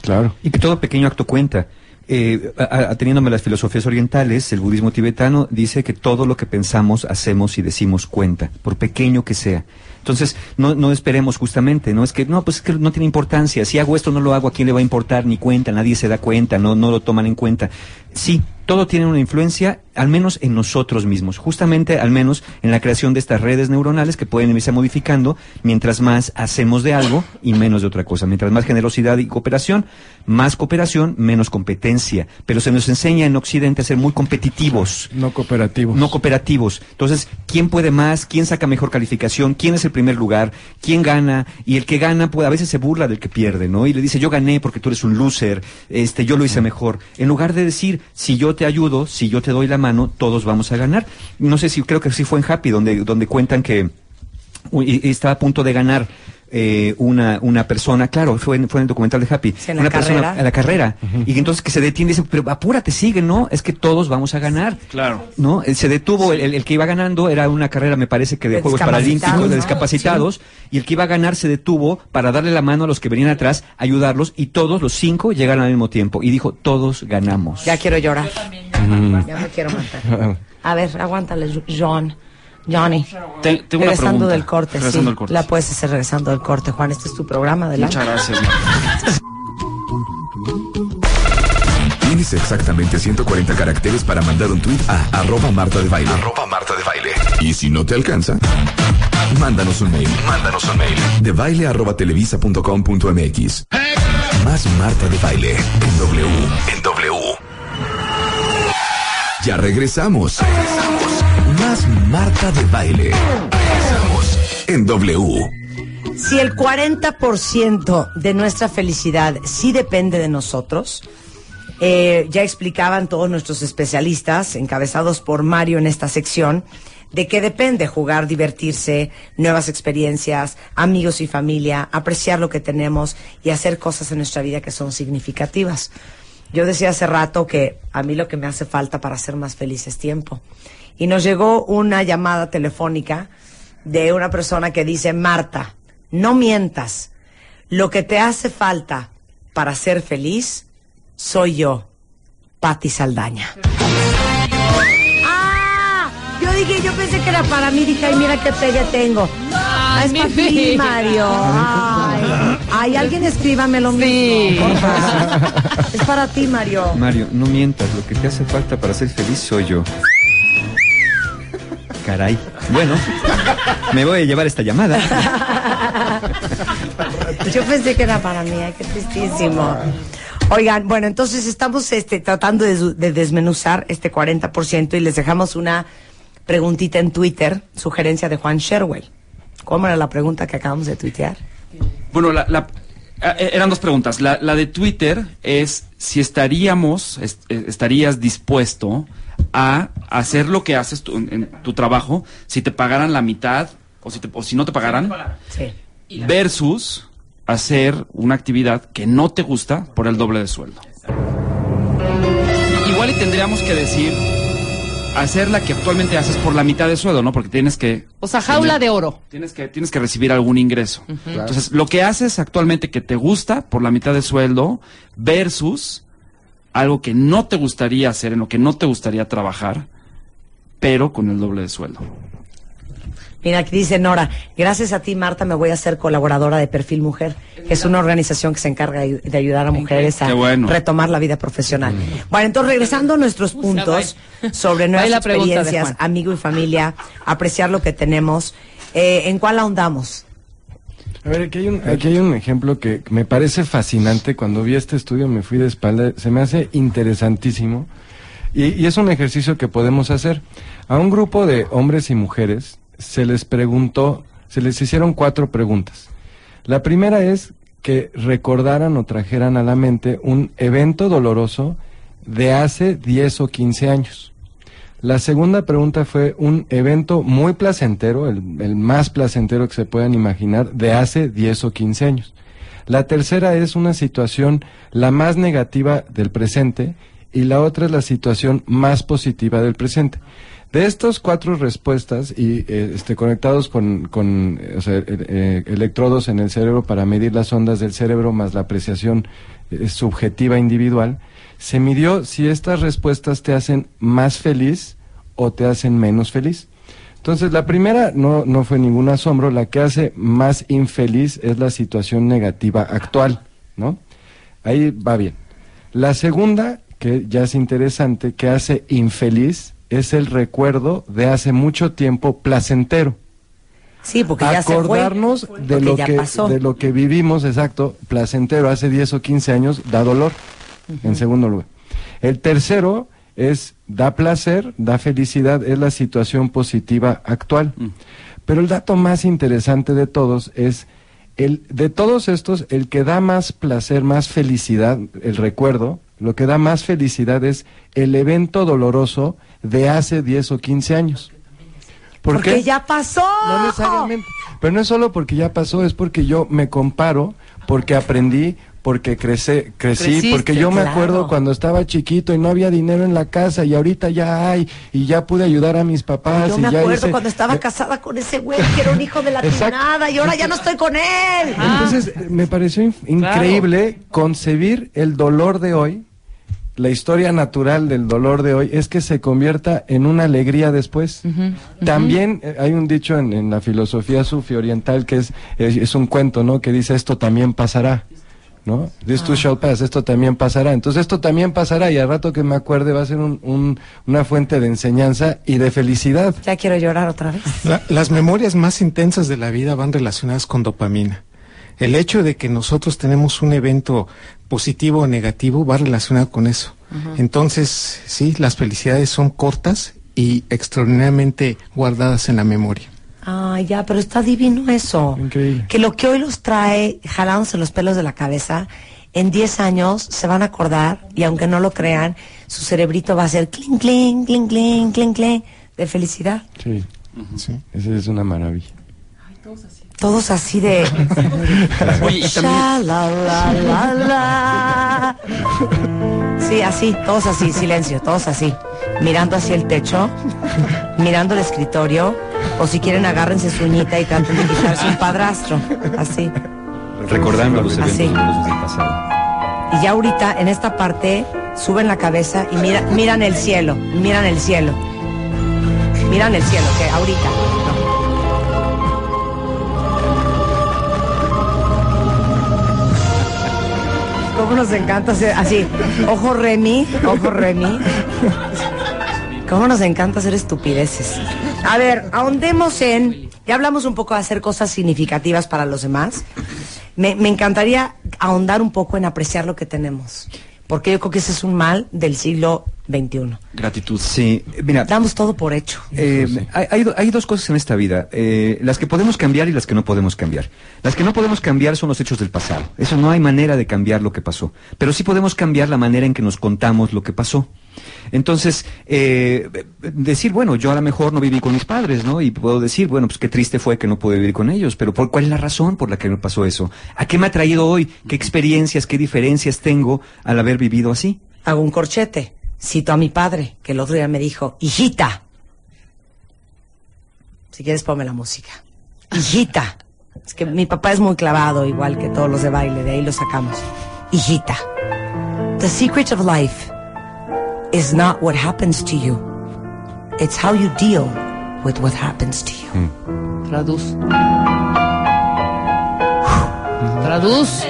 Claro. Y que todo pequeño acto cuenta. Eh, ateniéndome a las filosofías orientales, el budismo tibetano dice que todo lo que pensamos, hacemos y decimos cuenta, por pequeño que sea. Entonces, no, no esperemos justamente, no es que, no, pues es que no tiene importancia, si hago esto no lo hago, ¿a quién le va a importar? Ni cuenta, nadie se da cuenta, no, no lo toman en cuenta. Sí, todo tiene una influencia, al menos en nosotros mismos, justamente al menos en la creación de estas redes neuronales que pueden irse modificando mientras más hacemos de algo y menos de otra cosa. Mientras más generosidad y cooperación, más cooperación, menos competencia. Pero se nos enseña en Occidente a ser muy competitivos. No cooperativos. No cooperativos. Entonces, ¿quién puede más? ¿Quién saca mejor calificación? ¿Quién es el primer lugar? ¿Quién gana? Y el que gana, pues a veces se burla del que pierde, ¿no? Y le dice, yo gané porque tú eres un loser, este, yo lo hice mejor. En lugar de decir, si yo te ayudo, si yo te doy la mano, todos vamos a ganar. No sé si, creo que sí fue en Happy, donde, donde cuentan que y- y estaba a punto de ganar eh, una, una persona, claro, fue en, fue en el documental de Happy, Sí, en la una persona carrera. en la carrera, y que entonces que se detiene y dice, pero apúrate, sigue, ¿no? Es que todos vamos a ganar. Claro. ¿no? Eh, Se detuvo, el, el- el que iba ganando era una carrera, me parece que de, De Juegos Paralímpicos, de ¿no? discapacitados, y el que iba a ganar se detuvo para darle la mano a los que venían atrás, ayudarlos, y todos los cinco llegaron al mismo tiempo, y dijo, todos ganamos. Ya quiero llorar. Ya me quiero matar. A ver, aguántale, John. Johnny. Te- tengo una regresando del corte, Regresando sí. del corte. La puedes hacer regresando del corte, Juan. Este es tu programa, adelante. Muchas gracias. Marta. Tienes exactamente 140 caracteres para mandar un tweet a arroba Marta de Baile. Arroba Marta de Baile. Y si no te alcanza, mándanos un mail. Mándanos un mail. De baile arroba televisa punto com punto MX. Más Marta de Baile. En W. En W. Ya regresamos. Regresamos. Marta de Baile. En W. Si el 40% de nuestra felicidad sí depende de nosotros, eh, ya explicaban todos nuestros especialistas, encabezados por Mario en esta sección, de qué depende jugar, divertirse, nuevas experiencias, amigos y familia, apreciar lo que tenemos y hacer cosas en nuestra vida que son significativas. Yo decía hace rato que a mí lo que me hace falta para ser más feliz es tiempo. Y nos llegó una llamada telefónica de una persona que dice, Marta, no mientas. Lo que te hace falta para ser feliz soy yo, Patti Saldaña. ¡Ah! Yo dije, yo pensé que era para mí. Dije, ay, mira qué pegue tengo. Ah, es para ti. Mario. Ay, ay, alguien escríbame lo mismo. Es para ti, Mario. Mario, no mientas, lo que te hace falta para ser feliz soy yo. Caray. Bueno, me voy a llevar esta llamada. Yo pensé que era para mí, qué tristísimo. Oigan, bueno, entonces estamos este, tratando de, desmenuzar este 40% y les dejamos una preguntita en Twitter, sugerencia de Juan Sherwell. ¿Cómo era la pregunta que acabamos de tuitear? Bueno, la, la- eh, eran dos preguntas. La, la de Twitter es si estaríamos, est- eh, estarías dispuesto a hacer lo que haces tú en, tu trabajo si te pagaran la mitad o si, te- o si no te pagaran Sí. versus hacer una actividad que no te gusta por el doble de sueldo. Igual y tendríamos que decir hacer la que actualmente haces por la mitad de sueldo, ¿no? Porque tienes que O sea, jaula de oro. Tienes que, tienes que recibir algún ingreso. Entonces, lo que haces actualmente que te gusta por la mitad de sueldo versus algo que no te gustaría hacer, en lo que no te gustaría trabajar, pero con el doble de sueldo. Mira, aquí dice Nora, gracias a ti, Marta, me voy a ser colaboradora de Perfil Mujer, que es una organización que se encarga de ayudar a mujeres a bueno. retomar la vida profesional. Bueno, entonces regresando a nuestros puntos sobre va nuevas experiencias, amigo y familia, apreciar lo que tenemos, eh, ¿en cuál ahondamos? A ver, aquí hay, un, aquí hay un ejemplo que me parece fascinante. Cuando vi este estudio me fui de espalda. Se me hace interesantísimo. Y, es un ejercicio que podemos hacer. A un grupo de hombres y mujeres se les preguntó, se les hicieron cuatro preguntas. La primera es que recordaran o trajeran a la mente un evento doloroso de hace 10 o 15 años. La segunda pregunta fue un evento muy placentero, el, más placentero que se puedan imaginar, de hace 10 o 15 años. La tercera es una situación la más negativa del presente y la otra es la situación más positiva del presente. De estas cuatro respuestas y eh, este, conectados con, eh, electrodos en el cerebro para medir las ondas del cerebro más la apreciación eh, subjetiva individual, se midió si estas respuestas te hacen más feliz o te hacen menos feliz. Entonces, la primera no, no fue ningún asombro, la que hace más infeliz es la situación negativa actual, ¿no? Ahí va bien. La segunda, que ya es interesante, que hace infeliz, es el recuerdo de hace mucho tiempo placentero. Sí, porque ya se fue. Acordarnos de lo, ya que, pasó. de lo que vivimos, exacto, placentero, hace 10 o 15 años, da dolor, en segundo lugar. El tercero es, da placer, da felicidad, es la situación positiva actual. Pero el dato más interesante de todos es, el, de todos estos, el que da más placer, más felicidad, el recuerdo, lo que da más felicidad es el evento doloroso de hace 10 o 15 años. ¿Por porque qué? ya pasó. No necesariamente. Pero no es solo porque ya pasó, es porque yo me comparo, porque aprendí, porque crece, crecí, Creciste, porque yo me claro. acuerdo cuando estaba chiquito y no había dinero en la casa y ahorita ya hay y ya pude ayudar a mis papás. Yo y me ya acuerdo hice- cuando estaba Eh, casada con ese güey que era un hijo de la tiznada y ahora ya no estoy con él. Entonces, eh, me pareció increíble concebir el dolor de hoy. La historia natural del dolor de hoy es que se convierta en una alegría después. También eh, hay un dicho en, en la filosofía sufi oriental que es, es, es un cuento, ¿no? Que dice esto también pasará. ¿No? This too shall pass, esto también pasará. Entonces esto también pasará y al rato que me acuerde va a ser un- un- una fuente de enseñanza y de felicidad. Ya quiero llorar otra vez. La- las memorias más intensas de la vida van relacionadas con dopamina. El hecho de que nosotros tenemos un evento positivo o negativo va relacionado con eso. Entonces, sí, las felicidades son cortas y extraordinariamente guardadas en la memoria. Ay, ya, pero está divino eso. Increíble. Que lo que hoy los trae jalándose los pelos de la cabeza, en 10 años se van a acordar y aunque no lo crean, su cerebrito va a ser clink, clink, clink, clink, clink, clink, de felicidad. Sí. Sí. Esa es una maravilla. Todos así de... Oye, y también- Sha, la, la, la, la. Sí, así, todos así, silencio, todos así. Mirando hacia el techo, mirando el escritorio, o si quieren agárrense su uñita y traten de quitarse un padrastro, así. Recordando los eventos Así. del pasado. Y ya ahorita, en esta parte, suben la cabeza y mira, miran el cielo, miran el cielo. Miran el cielo, que ahorita. ¿Cómo nos encanta hacer así? Ojo Remy, ojo Remy. ¿Cómo nos encanta hacer estupideces? A ver, ahondemos en. Ya hablamos un poco de hacer cosas significativas para los demás. Me, me encantaría ahondar un poco en apreciar lo que tenemos. Porque yo creo que ese es un mal del siglo XXI. Gratitud. Sí, mira, Damos todo por hecho. Eh, hay, hay do- hay dos cosas en esta vida, eh, las que podemos cambiar y las que no podemos cambiar. Las que no podemos cambiar son los hechos del pasado. Eso no hay manera de cambiar lo que pasó. Pero sí podemos cambiar la manera en que nos contamos lo que pasó. Entonces, eh, decir, bueno, yo a lo mejor no viví con mis padres, ¿no? Y puedo decir, bueno, pues qué triste fue que no pude vivir con ellos, pero ¿por cuál es la razón por la que me pasó eso? ¿A qué me ha traído hoy? ¿Qué experiencias, qué diferencias tengo al haber vivido así? Hago un corchete. Cito a mi padre, que el otro día me dijo, hijita. Si quieres, ponme la música. Hijita. Es que mi papá es muy clavado, igual que todos los de baile, de ahí lo sacamos. Hijita. The secret of life is not what happens to you. It's how you deal with what happens to you. Traduz. Traduz.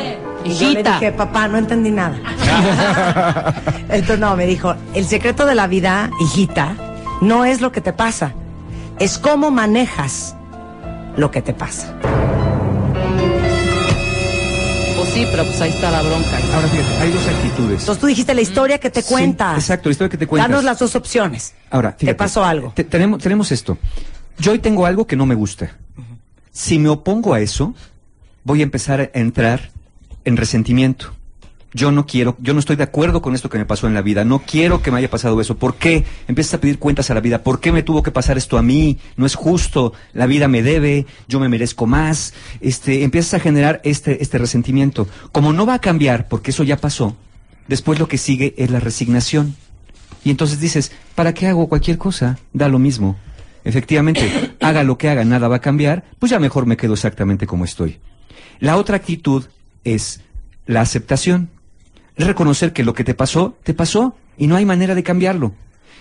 Y yo le Hijita. dije, papá, no entendí nada. Entonces, no, me dijo, el secreto de la vida, hijita, no es lo que te pasa, es cómo manejas lo que te pasa. Sí, pero pues ahí está la bronca. Ahora fíjate, hay dos actitudes. Entonces tú dijiste la historia que te Sí, cuentas. exacto, la historia que te cuentas. Danos las dos opciones. Ahora, ¿Te fíjate, pasó algo? te- tenemos, tenemos esto. Yo hoy tengo algo que no me gusta. Si me opongo a eso, voy a empezar a entrar en resentimiento. Yo no quiero, yo no estoy de acuerdo con esto que me pasó en la vida. No quiero que me haya pasado eso. ¿Por qué? Empiezas a pedir cuentas a la vida. ¿Por qué me tuvo que pasar esto a mí? No es justo. La vida me debe. Yo me merezco más. Este, empiezas a generar este, este resentimiento. Como no va a cambiar, porque eso ya pasó, después lo que sigue es la resignación. Y entonces dices, ¿para qué hago cualquier cosa? Da lo mismo. Efectivamente, haga lo que haga, nada va a cambiar, pues ya mejor me quedo exactamente como estoy. La otra actitud es la aceptación. Es reconocer que lo que te pasó, te pasó y no hay manera de cambiarlo.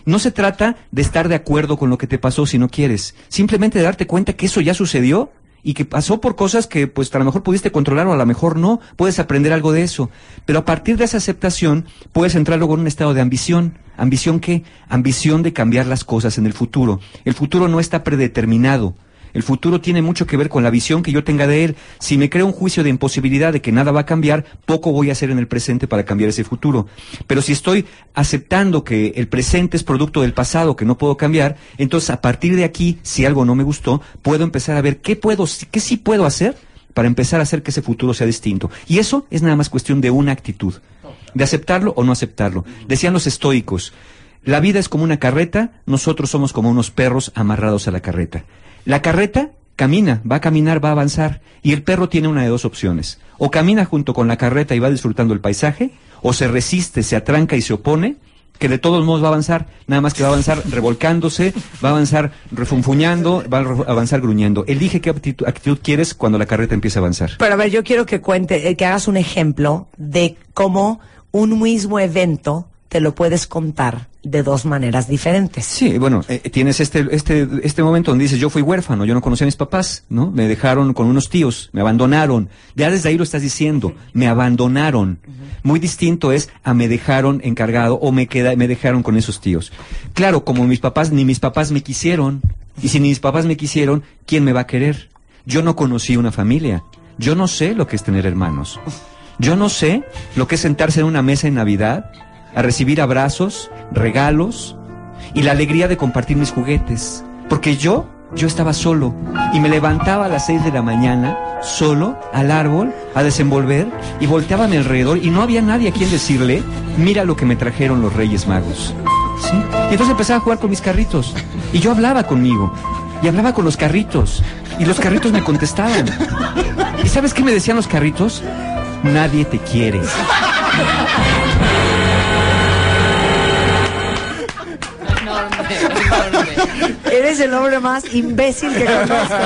No se trata de estar de acuerdo con lo que te pasó si no quieres. Simplemente de darte cuenta que eso ya sucedió y que pasó por cosas que pues a lo mejor pudiste controlar o a lo mejor no. Puedes aprender algo de eso. Pero a partir de esa aceptación puedes entrar luego en un estado de ambición. ¿Ambición qué? Ambición de cambiar las cosas en el futuro. El futuro no está predeterminado. El futuro tiene mucho que ver con la visión que yo tenga de él. Si me creo un juicio de imposibilidad de que nada va a cambiar, poco voy a hacer en el presente para cambiar ese futuro. Pero si estoy aceptando que el presente es producto del pasado que no puedo cambiar, entonces a partir de aquí, si algo no me gustó, puedo empezar a ver qué puedo, qué sí puedo hacer para empezar a hacer que ese futuro sea distinto. Y eso es nada más cuestión de una actitud, de aceptarlo o no aceptarlo. Decían los estoicos, la vida es como una carreta, nosotros somos como unos perros amarrados a la carreta. La carreta camina, va a caminar, va a avanzar, y el perro tiene una de dos opciones. O camina junto con la carreta y va disfrutando el paisaje, o se resiste, se atranca y se opone, que de todos modos va a avanzar, nada más que va a avanzar revolcándose, va a avanzar refunfuñando, va a avanzar gruñendo. Elige qué actitud, actitud quieres cuando la carreta empiece a avanzar. Pero a ver, yo quiero que cuente, eh, que hagas un ejemplo de cómo un mismo evento te lo puedes contar de dos maneras diferentes. Sí, bueno, eh, tienes este, este, este momento donde dices, yo fui huérfano, yo no conocía a mis papás, ¿no? Me dejaron con unos tíos, me abandonaron. Ya desde ahí lo estás diciendo, me abandonaron. Muy distinto es a me dejaron encargado o me queda, me dejaron con esos tíos. Claro, como mis papás, ni mis papás me quisieron. Y si ni mis papás me quisieron, ¿quién me va a querer? Yo no conocí una familia. Yo no sé lo que es tener hermanos. Yo no sé lo que es sentarse en una mesa en Navidad a recibir abrazos, regalos y la alegría de compartir mis juguetes. Porque yo, yo estaba solo y me levantaba a las 6 de la mañana, solo, al árbol, a desenvolver y volteaba a mi alrededor y no había nadie a quien decirle, mira lo que me trajeron los Reyes Magos. ¿Sí? Y entonces empezaba a jugar con mis carritos y yo hablaba conmigo y hablaba con los carritos y los carritos me contestaban. ¿Y sabes qué me decían los carritos? Nadie te quiere. Eres el hombre más imbécil que conozco.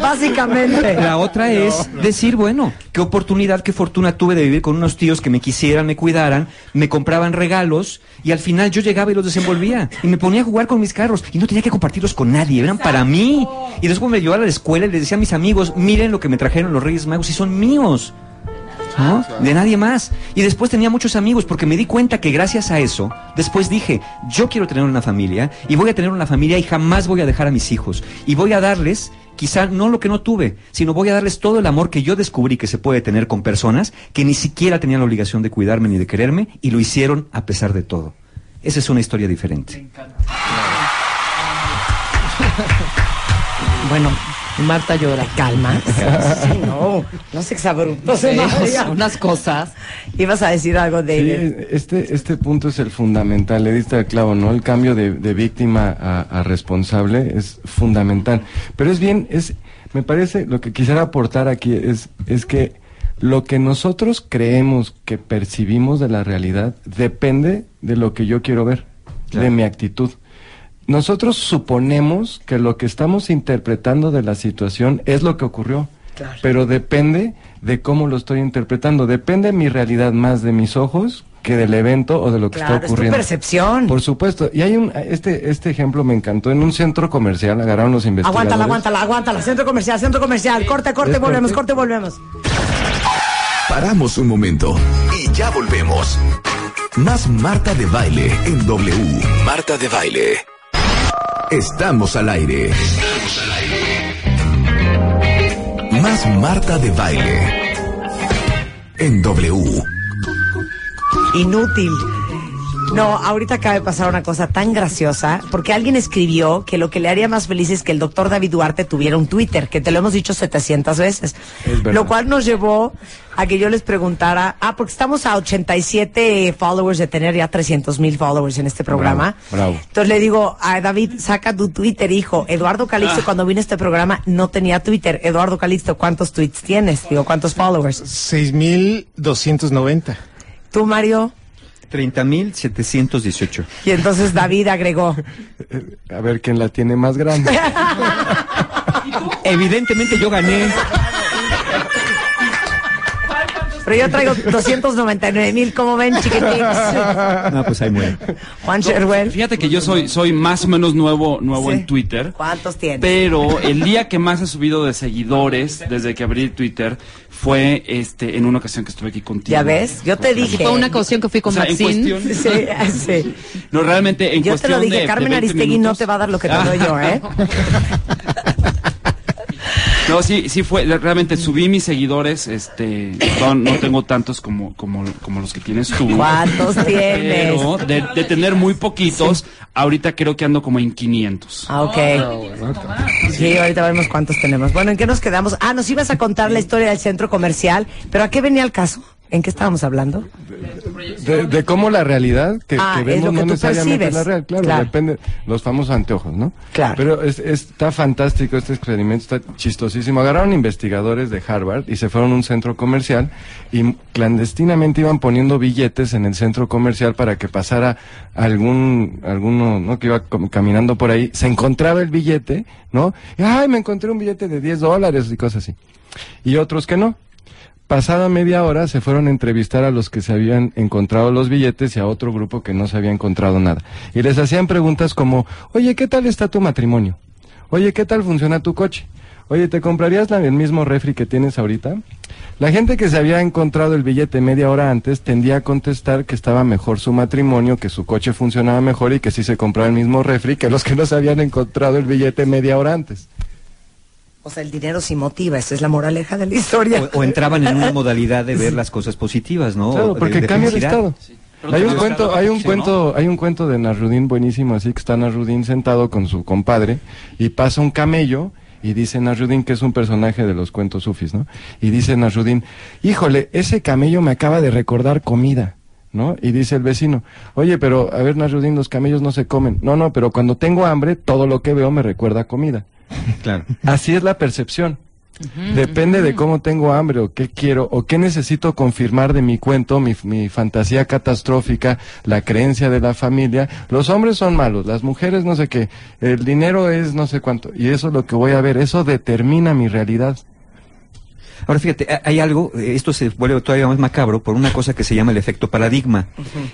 Básicamente. La otra es decir, bueno, qué oportunidad, qué fortuna tuve de vivir con unos tíos que me quisieran, me cuidaran, me compraban regalos y al final yo llegaba y los desenvolvía y me ponía a jugar con mis carros y no tenía que compartirlos con nadie, eran para mí. Y después me llevaba a la escuela y les decía a mis amigos, miren lo que me trajeron los Reyes Magos y son míos. ¿No? De nadie más. Y después tenía muchos amigos porque me di cuenta que gracias a eso, después dije, yo quiero tener una familia y voy a tener una familia y jamás voy a dejar a mis hijos. Y voy a darles, quizá no lo que no tuve, sino voy a darles todo el amor que yo descubrí que se puede tener con personas que ni siquiera tenían la obligación de cuidarme ni de quererme y lo hicieron a pesar de todo. Esa es una historia diferente. Bueno, Marta llora. Calma. Sí, no, no se exabruptos. Sí, María. unas cosas. Ibas a decir algo, Sí, David. este, este punto es el fundamental, le diste al clavo, ¿no? El cambio de, de víctima a, a responsable es fundamental. Pero es bien, es, me parece, lo que quisiera aportar aquí es, es que lo que nosotros creemos que percibimos de la realidad depende de lo que yo quiero ver, de mi actitud. Nosotros suponemos que lo que estamos interpretando de la situación es lo que ocurrió, pero depende de cómo lo estoy interpretando. Depende mi realidad más de mis ojos que del evento o de lo que Claro, está es tu ocurriendo. percepción. Por supuesto. Y hay un, este, este ejemplo me encantó. En un centro comercial agarraron los investigadores. Aguántala, aguántala, aguántala. Centro comercial, centro comercial. Corte, corte, Es volvemos, corte. corte, volvemos. Paramos un momento y ya volvemos. Más Marta de Baile en W. Marta de Baile. Estamos al aire. Más Marta de Baile en W. Inútil. No, ahorita acaba de pasar una cosa tan graciosa, porque alguien escribió que lo que le haría más feliz es que el doctor David Duarte tuviera un Twitter, que te lo hemos dicho 700 veces. Es verdad. Lo cual nos llevó a que yo les preguntara, ah, porque estamos a 87 followers de tener ya 300 mil followers en este programa. Bravo, bravo. Entonces le digo a David, saca tu Twitter, hijo. Eduardo Calixto, cuando vino a este programa, no tenía Twitter. Eduardo Calixto, ¿cuántos tweets tienes? Digo, ¿cuántos followers? 6.290. Tú, Mario. 30.718. Y entonces David agregó, A ver quién la tiene más grande. Evidentemente yo gané. Pero yo traigo 299 mil, ¿cómo ven, chiquitines? No, pues ahí muere. Juan Sherwell, Fíjate que yo soy, soy más o menos nuevo, nuevo Sí. en Twitter. ¿cuántos tienes? Pero el día que más he subido de seguidores desde que abrí Twitter fue este en una ocasión que estuve aquí contigo. ¿Ya ves? Yo te dije. Fue una ocasión que fui con O sea, en Maxine. cuestión- Sí, sí. No, realmente en Yo te lo dije, de- Carmen de 20 Aristegui no te va a dar lo que te Ah. doy yo, ¿eh? No, sí, sí fue, realmente subí mis seguidores, este, no, no tengo tantos como, como, como los que tienes tú. ¿Cuántos tienes? Pero de, de tener muy poquitos, ahorita creo que ando como en 500. Ah, ok. Sí, ahorita vemos cuántos tenemos. Bueno, ¿en qué nos quedamos? Ah, nos ibas a contar la historia del centro comercial, pero ¿a qué venía el caso? ¿En qué estábamos hablando? De, de cómo la realidad que, Ah, que vemos que no necesariamente es la real, claro, Claro. depende, los famosos anteojos, ¿no? Claro. Pero es, está fantástico este experimento, está chistosísimo. Agarraron investigadores de Harvard y se fueron a un centro comercial y clandestinamente iban poniendo billetes en el centro comercial para que pasara algún, alguno, ¿no? Que iba caminando por ahí, se encontraba el billete, ¿no? Y, ay, me encontré un billete de 10 dólares y cosas así. Y otros que no. Pasada media hora se fueron a entrevistar a los que se habían encontrado los billetes y a otro grupo que no se había encontrado nada. Y les hacían preguntas como, oye, ¿qué tal está tu matrimonio? Oye, ¿qué tal funciona tu coche? Oye, ¿te comprarías el mismo refri que tienes ahorita? La gente que se había encontrado el billete media hora antes tendía a contestar que estaba mejor su matrimonio, que su coche funcionaba mejor y que sí se compraba el mismo refri que los que no se habían encontrado el billete media hora antes. O sea, el dinero sí motiva, esa es la moraleja de la historia. O, o entraban en una modalidad de ver las cosas positivas, ¿no? Claro, porque de cambia de estado. Hay un cuento, hay un cuento, hay un cuento de Narudín buenísimo, así que está Narudín sentado con su compadre y pasa un camello y dice Narudín que es un personaje de los cuentos sufis, ¿no? Y dice Narudín, híjole, ese camello me acaba de recordar comida. ¿No? Y dice el vecino, oye, pero a ver, Narudín, los camellos no se comen. No, no, pero cuando tengo hambre, todo lo que veo me recuerda a comida. Claro. Así es la percepción. Depende de cómo tengo hambre o qué quiero o qué necesito confirmar de mi cuento, mi, mi fantasía catastrófica, la creencia de la familia. Los hombres son malos, las mujeres no sé qué, el dinero es no sé cuánto. Y eso es lo que voy a ver, eso determina mi realidad. Ahora fíjate, ha- hay algo, eh, esto se vuelve todavía más macabro por una cosa que se llama el efecto paradigma.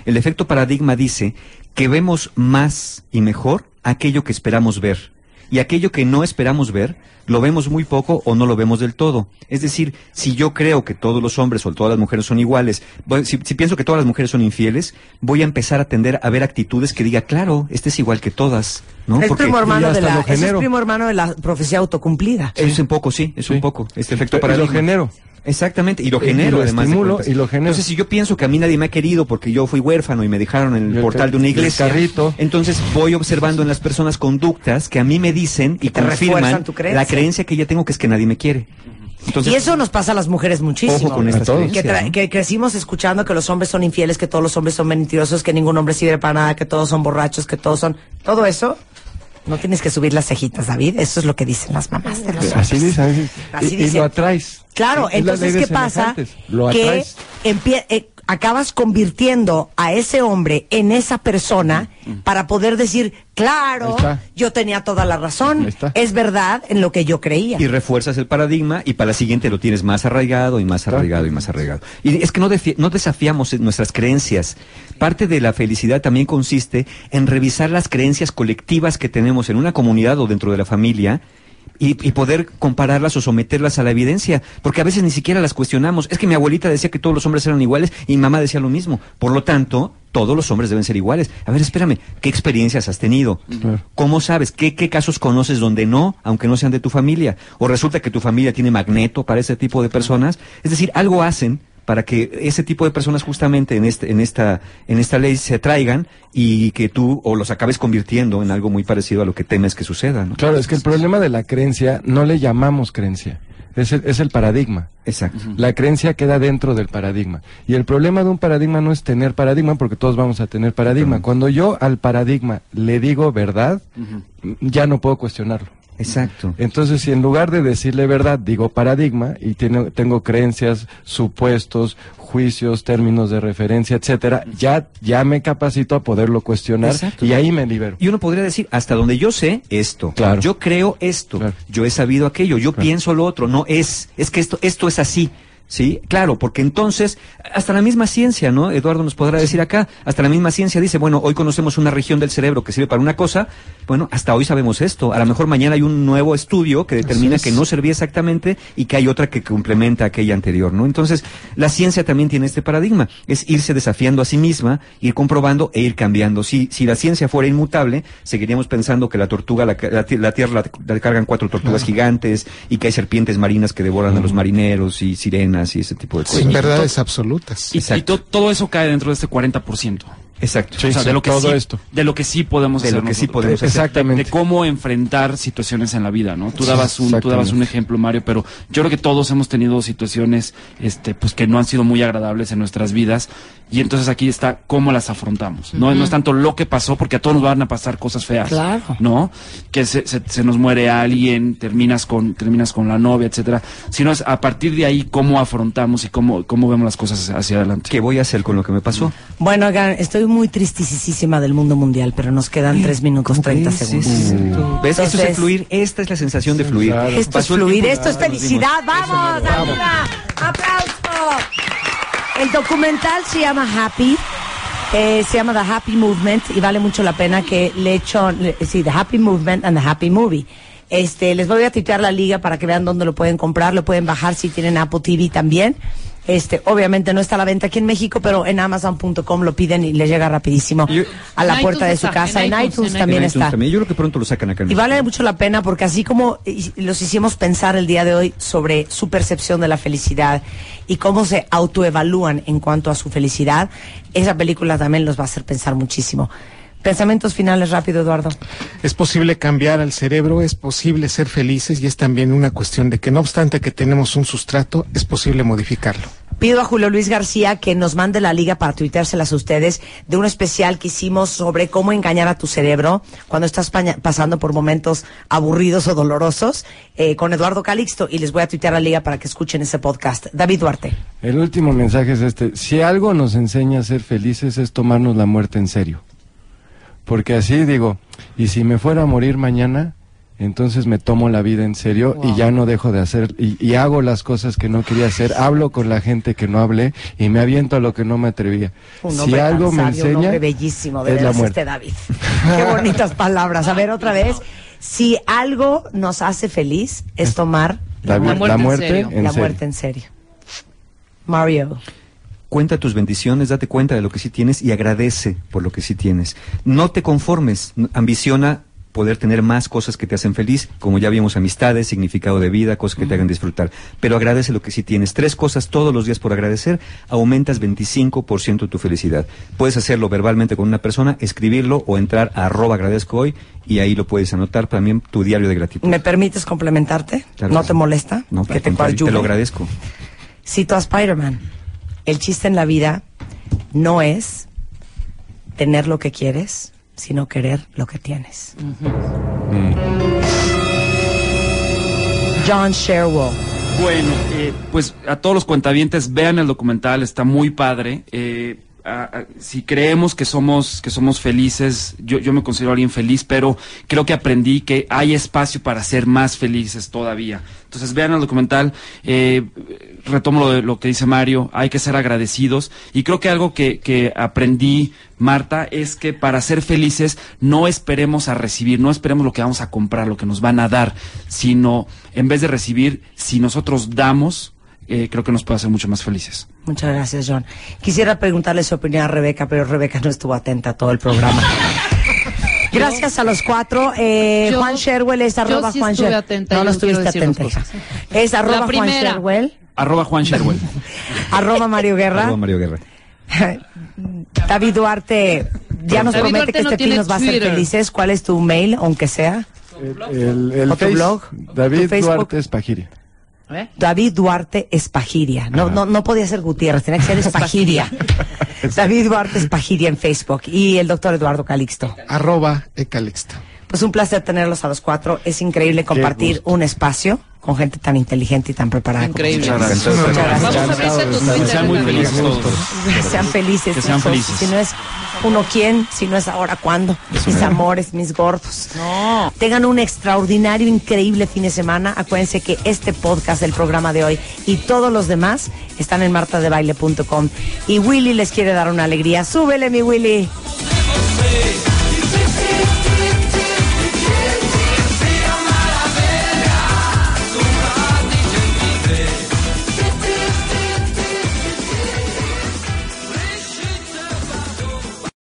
El efecto paradigma dice que vemos más y mejor aquello que esperamos ver. Y aquello que no esperamos ver, lo vemos muy poco o no lo vemos del todo. Es decir, si yo creo que todos los hombres o todas las mujeres son iguales, voy- si, si pienso que todas las mujeres son infieles, voy a empezar a tender a ver actitudes que diga, claro, este es igual que todas. ¿no? es Porque- primo hermano de la, es primo hermano de la profecía autocumplida. Es un poco, sí, es un poco. Este efecto Y lo paradigma. genero. Exactamente, y lo Y genero lo además. de estimulo y lo genero. Entonces, si yo pienso que a mí nadie me ha querido porque yo fui huérfano y me dejaron en el, El portal de una el iglesia, carrito. entonces voy observando en las personas conductas que a mí me dicen y confirman tu creencia. la creencia que ya tengo que es que nadie me quiere. Entonces, y eso nos pasa a las mujeres muchísimo. ojo con estas que, creencias, tra- ¿no? que crecimos escuchando que los hombres son infieles, que todos los hombres son mentirosos, que ningún hombre sirve para nada, que todos son borrachos, que todos son... Todo eso, no tienes que subir las cejitas, David. Eso es lo que dicen las mamás de los. Así dice, así, Así y, y dicen. lo atraes. Claro, Es la entonces, ¿qué pasa? Lo que atraes. empie- eh, acabas convirtiendo a ese hombre en esa persona para poder decir, claro, yo tenía toda la razón, es verdad en lo que yo creía. y refuerzas el paradigma y para la siguiente lo tienes más arraigado y más arraigado y más arraigado. Y es que no, no desafiamos nuestras creencias. Parte de la felicidad también consiste en revisar las creencias colectivas que tenemos en una comunidad o dentro de la familia. Y, y poder compararlas o someterlas a la evidencia, porque a veces ni siquiera las cuestionamos. Es que mi abuelita decía que todos los hombres eran iguales y mi mamá decía lo mismo. Por lo tanto, todos los hombres deben ser iguales. A ver, espérame, ¿qué experiencias has tenido? Claro. ¿Cómo sabes? ¿Qué, ¿Qué casos conoces donde no, aunque no sean de tu familia? ¿O resulta que tu familia tiene magneto para ese tipo de personas? Es decir, algo hacen para que ese tipo de personas justamente en, este, en, esta, en esta ley se atraigan y que tú o los acabes convirtiendo en algo muy parecido a lo que temes que suceda. ¿no? Claro, es que el problema de la creencia no le llamamos creencia. Es el, es el paradigma. Exacto. La creencia queda dentro del paradigma. Y el problema de un paradigma no es tener paradigma, porque todos vamos a tener paradigma. Cuando yo al paradigma le digo verdad, ya no puedo cuestionarlo. Exacto. Entonces, si en lugar de decirle verdad digo paradigma y tiene- tengo creencias, supuestos, juicios, términos de referencia, etcétera, ya ya me capacito a poderlo cuestionar Exacto. y ahí me libero. Y uno podría decir, hasta donde yo sé esto, Claro. yo creo esto, Claro. yo he sabido aquello, yo pienso lo otro, no es, es que esto, esto es así. Sí, claro, porque entonces, hasta la misma ciencia, ¿no? Eduardo nos podrá decir acá, hasta la misma ciencia dice, bueno, hoy conocemos una región del cerebro que sirve para una cosa, bueno, hasta hoy sabemos esto. A lo mejor mañana hay un nuevo estudio que determina que no servía exactamente y que hay otra que complementa aquella anterior, ¿no? Entonces, la ciencia también tiene este paradigma, es irse desafiando a sí misma, ir comprobando e ir cambiando. Si, si la ciencia fuera inmutable, seguiríamos pensando que la tortuga, la, la la tierra la, la cargan cuatro tortugas gigantes y que hay serpientes marinas que devoran a los marineros y sirenas y ese tipo de cosas. Sin verdades absolutas. Y, y to- todo eso cae dentro de este 40%. Exacto. Sí, o sea, de lo que todo sí, esto. de lo que sí podemos De hacer lo que sí podemos hacer. Exactamente. de cómo enfrentar situaciones en la vida, ¿no? Tú dabas un, tú dabas un ejemplo, Mario, pero yo creo que todos hemos tenido situaciones, este, pues que no han sido muy agradables en nuestras vidas, y entonces aquí está cómo las afrontamos. No, no es tanto lo que pasó, porque a todos nos van a pasar cosas feas, Claro. ¿no? Que se, se, se nos muere alguien, terminas con, terminas con la novia, etcétera, sino es a partir de ahí cómo afrontamos y cómo, cómo vemos las cosas hacia adelante. ¿Qué voy a hacer con lo que me pasó? Bueno, estoy muy tristisísima del mundo mundial, pero nos quedan 3 minutos 30 ¿Ves? segundos. Exacto. ¿Ves? Esto es Entonces- fluir. Esta es la sensación de fluir. claro. Esto es Pasó fluir, esto es felicidad. ¡Vamos, arriba! ¡Aplauso! El documental se llama Happy. eh, se llama The Happy Movement y vale mucho la pena que le echo, le- sí, The Happy Movement and The Happy Movie. Este, les voy a titular la liga para que vean dónde lo pueden comprar, lo pueden bajar si tienen Apple TV también. Este, obviamente no está a la venta aquí en México, pero en Amazon.com lo piden y les llega rapidísimo Yo- a la puerta de su está, casa. en En iTunes, iTunes en también En iTunes está. también. Yo creo que pronto lo sacan acá en Y México. vale mucho la pena porque así como y- los hicimos pensar el día de hoy sobre su percepción de la felicidad y cómo se autoevalúan en cuanto a su felicidad, esa película también los va a hacer pensar muchísimo. Pensamientos finales rápido, Eduardo. Es posible cambiar al cerebro, es posible ser felices y es también una cuestión de que no obstante que tenemos un sustrato, es posible modificarlo. Pido a Julio Luis García que nos mande la liga para tuiteárselas a ustedes de un especial que hicimos sobre cómo engañar a tu cerebro cuando estás pasando por momentos aburridos o dolorosos eh, con Eduardo Calixto y les voy a tuitear la liga para que escuchen ese podcast. David Duarte. El último mensaje es este. Si algo nos enseña a ser felices es tomarnos la muerte en serio. Porque así digo, y si me fuera a morir mañana, entonces me tomo la vida en serio y ya no dejo de hacer, y, y hago las cosas que no quería hacer, hablo con la gente que no hablé y me aviento a lo que no me atrevía. Un si algo me un hombre bellísimo, de es la muerte. este David. Qué bonitas palabras. A ver, otra vez. Si algo nos hace feliz es tomar La, muerte la en muerte serio. en la serio. muerte en serio. Mario. Cuenta tus bendiciones, date cuenta de lo que sí tienes y agradece por lo que sí tienes. No te conformes, ambiciona poder tener más cosas que te hacen feliz, como ya vimos amistades, significado de vida, cosas que te hagan disfrutar. Pero agradece lo que sí tienes. Tres cosas todos los días por agradecer, aumentas 25% tu felicidad. Puedes hacerlo verbalmente con una persona, escribirlo o entrar a arroba agradezco hoy y ahí lo puedes anotar también tu diario de gratitud. ¿Me permites complementarte? Claro ¿No te molesta? No, que te te lo agradezco. Cito a Spider-Man. El chiste en la vida no es tener lo que quieres, sino querer lo que tienes. John Sherwell. Bueno, eh, pues a todos los cuentavientes vean el documental, está muy padre. Eh, a- si creemos que somos que somos felices, yo, yo me considero alguien feliz, pero creo que aprendí que hay espacio para ser más felices todavía. Entonces vean el documental, eh, retomo lo, de, lo que dice Mario, hay que ser agradecidos y creo que algo que, que aprendí, Marta, es que para ser felices no esperemos a recibir, no esperemos lo que vamos a comprar, lo que nos van a dar, sino en vez de recibir, si nosotros damos, eh, creo que nos puede hacer mucho más felices. Muchas gracias, John. Quisiera preguntarle su opinión a Rebeca, pero Rebeca no estuvo atenta a todo el programa. Gracias a los cuatro. Eh, Yo- Juan Sherwell es yo arroba sí Juan estuve Sher- atenta, No, no estuviste atenta. Es arroba Juan. Sherwell, Arroba Juan Sherwell. arroba Mario Guerra. Arroba Mario Guerra. David Duarte, ya nos David promete Duarte que no este fin nos va a hacer felices. ¿Cuál es tu mail, aunque sea? El, el, el ¿O tu Face- blog? David ¿Tu? Duarte Espagiria. ¿Eh? David Duarte Espagiria. No, no, no podía ser Gutiérrez, tenía que ser Espagiria. David Duarte Espagiria en Facebook. Y el doctor Eduardo Calixto. Arroba Ecalexta. Pues un placer tenerlos a los cuatro. Es increíble compartir un espacio con gente tan inteligente y tan preparada. como Increíble. ustedes. Muchas Muchas Vamos gracias. a abrirse tu Twitter. Que sean muy felices todos. Que sean felices. Que sean felices. Si no es uno quién, si no es ahora cuándo. Mis amores, mis gordos. No. Tengan un extraordinario, increíble fin de semana. Acuérdense que este podcast del programa de hoy y todos los demás están en martadebaile.com. Y Willy les quiere dar una alegría. Súbele, mi Willy.